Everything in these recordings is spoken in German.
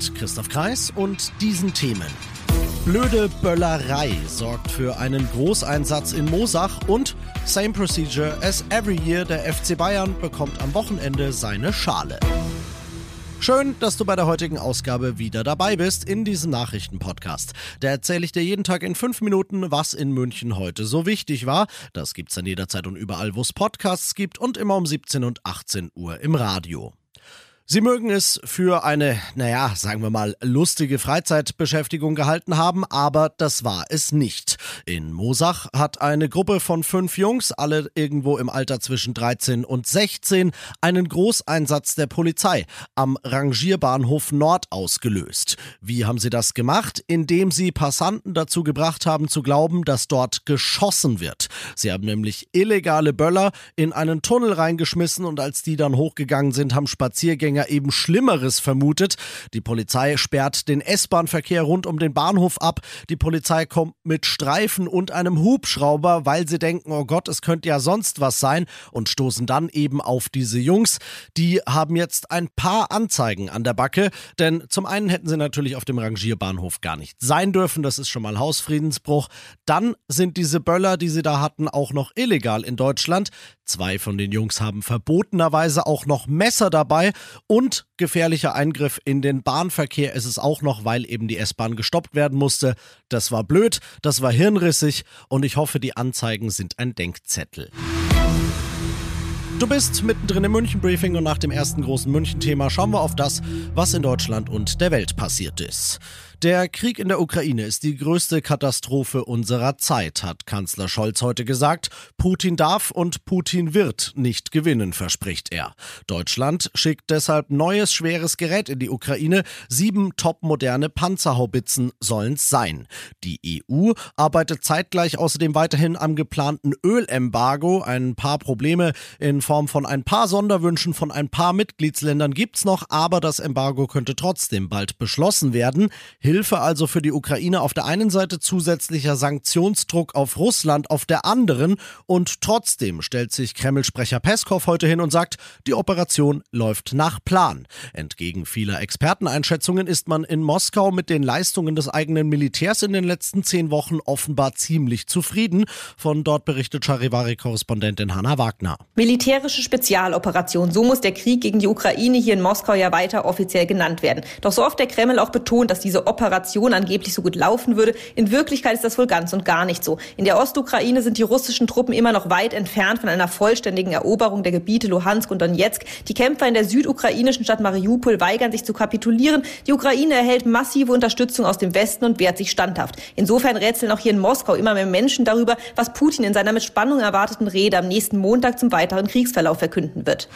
Mit Christoph Kreis und diesen Themen. Blöde Böllerei sorgt für einen Großeinsatz in Mosach und Same Procedure as every year, der FC Bayern bekommt am Wochenende seine Schale. Schön, dass du bei der heutigen Ausgabe wieder dabei bist in diesem Nachrichtenpodcast. Da erzähle ich dir jeden Tag in fünf Minuten, was in München heute so wichtig war. Das gibt's dann jederzeit und überall, wo es Podcasts gibt und immer um 17 und 18 Uhr im Radio. Sie mögen es für eine, naja, sagen wir mal, lustige Freizeitbeschäftigung gehalten haben, aber das war es nicht. In Mosach hat eine Gruppe von fünf Jungs, alle irgendwo im Alter zwischen 13 und 16, einen Großeinsatz der Polizei am Rangierbahnhof Nord ausgelöst. Wie haben sie das gemacht? Indem sie Passanten dazu gebracht haben zu glauben, dass dort geschossen wird. Sie haben nämlich illegale Böller in einen Tunnel reingeschmissen und als die dann hochgegangen sind, haben Spaziergänger Fußgänger eben Schlimmeres vermutet. Die Polizei sperrt den S-Bahn-Verkehr rund um den Bahnhof ab. Die Polizei kommt mit Streifen und einem Hubschrauber, weil sie denken, oh Gott, es könnte ja sonst was sein und stoßen dann eben auf diese Jungs. Die haben jetzt ein paar Anzeigen an der Backe, denn zum einen hätten sie natürlich auf dem Rangierbahnhof gar nicht sein dürfen, das ist schon mal Hausfriedensbruch. Dann sind diese Böller, die sie da hatten, auch noch illegal in Deutschland. Zwei von den Jungs haben verbotenerweise auch noch Messer dabei und gefährlicher Eingriff in den Bahnverkehr ist es auch noch, weil eben die S-Bahn gestoppt werden musste. Das war blöd, das war hirnrissig und ich hoffe, die Anzeigen sind ein Denkzettel. Du bist mittendrin im München-Briefing und nach dem ersten großen München-Thema schauen wir auf das, was in Deutschland und der Welt passiert ist. Der Krieg in der Ukraine ist die größte Katastrophe unserer Zeit, hat Kanzler Scholz heute gesagt. Putin darf und Putin wird nicht gewinnen, verspricht er. Deutschland schickt deshalb neues schweres Gerät in die Ukraine. Sieben topmoderne Panzerhaubitzen sollen es sein. Die EU arbeitet zeitgleich außerdem weiterhin am geplanten Ölembargo. Ein paar Probleme in Form von ein paar Sonderwünschen von ein paar Mitgliedsländern gibt's noch, aber das Embargo könnte trotzdem bald beschlossen werden. Hilfe also für die Ukraine auf der einen Seite zusätzlicher Sanktionsdruck auf Russland auf der anderen und trotzdem stellt sich Kreml-Sprecher Peskov heute hin und sagt, die Operation läuft nach Plan. Entgegen vieler Experteneinschätzungen ist man in Moskau mit den Leistungen des eigenen Militärs in den letzten zehn Wochen offenbar ziemlich zufrieden. Von dort berichtet Charivari-Korrespondentin Hanna Wagner. Militärische Spezialoperation, so muss der Krieg gegen die Ukraine hier in Moskau ja weiter offiziell genannt werden. Doch so oft der Kreml auch betont, dass diese Operation Operation angeblich so gut laufen würde. In Wirklichkeit ist das wohl ganz und gar nicht so. In der Ostukraine sind die russischen Truppen immer noch weit entfernt von einer vollständigen Eroberung der Gebiete Luhansk und Donetsk. Die Kämpfer in der südukrainischen Stadt Mariupol weigern sich zu kapitulieren. Die Ukraine erhält massive Unterstützung aus dem Westen und wehrt sich standhaft. Insofern rätseln auch hier in Moskau immer mehr Menschen darüber, was Putin in seiner mit Spannung erwarteten Rede am nächsten Montag zum weiteren Kriegsverlauf verkünden wird.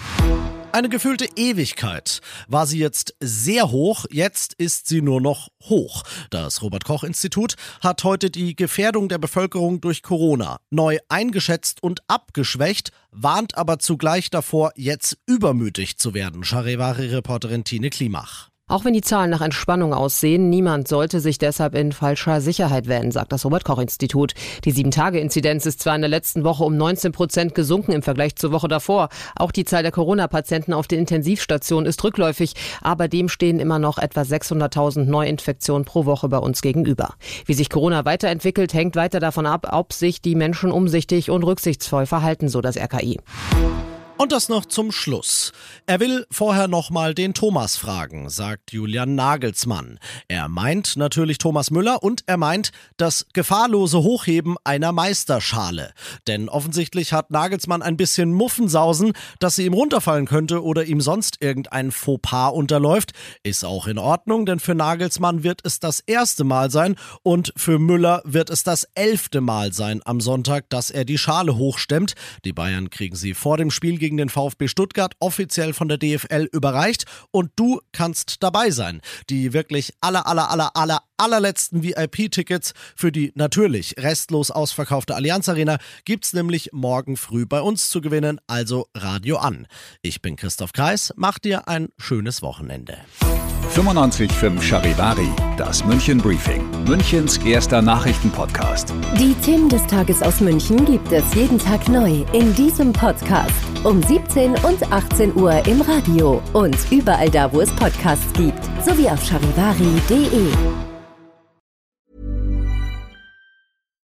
Eine gefühlte Ewigkeit war sie jetzt sehr hoch, jetzt ist sie nur noch hoch. Das Robert Koch Institut hat heute die Gefährdung der Bevölkerung durch Corona neu eingeschätzt und abgeschwächt, warnt aber zugleich davor, jetzt übermütig zu werden. Charivari-Reporterin Tine Klimach. Auch wenn die Zahlen nach Entspannung aussehen, niemand sollte sich deshalb in falscher Sicherheit wählen, sagt das Robert-Koch-Institut. Die Sieben-Tage-Inzidenz ist zwar in der letzten Woche um 19 Prozent gesunken im Vergleich zur Woche davor. Auch die Zahl der Corona-Patienten auf den Intensivstationen ist rückläufig, aber dem stehen immer noch etwa 600.000 Neuinfektionen pro Woche bei uns gegenüber. Wie sich Corona weiterentwickelt, hängt weiter davon ab, ob sich die Menschen umsichtig und rücksichtsvoll verhalten, so das RKI. Und das noch zum Schluss. Er will vorher nochmal den Thomas fragen, sagt Julian Nagelsmann. Er meint natürlich Thomas Müller und er meint das gefahrlose Hochheben einer Meisterschale. Denn offensichtlich hat Nagelsmann ein bisschen Muffensausen, dass sie ihm runterfallen könnte oder ihm sonst irgendein Fauxpas unterläuft. Ist auch in Ordnung, denn für Nagelsmann wird es das erste Mal sein und für Müller wird es das elfte Mal sein am Sonntag, dass er die Schale hochstemmt. Die Bayern kriegen sie vor dem Spiel gegen den VfB Stuttgart offiziell von der DFL überreicht und du kannst dabei sein. Die wirklich aller, aller, aller, aller, allerletzten VIP-Tickets für die natürlich restlos ausverkaufte Allianz Arena gibt's nämlich morgen früh bei uns zu gewinnen, also Radio an. Ich bin Christoph Kreis, mach dir ein schönes Wochenende. 95.5 Charivari, das München Briefing, Münchens erster Nachrichtenpodcast. Die Themen des Tages aus München gibt es jeden Tag neu in diesem Podcast. Um 17 und 18 Uhr im Radio und überall da, wo es Podcasts gibt, sowie auf charivari.de.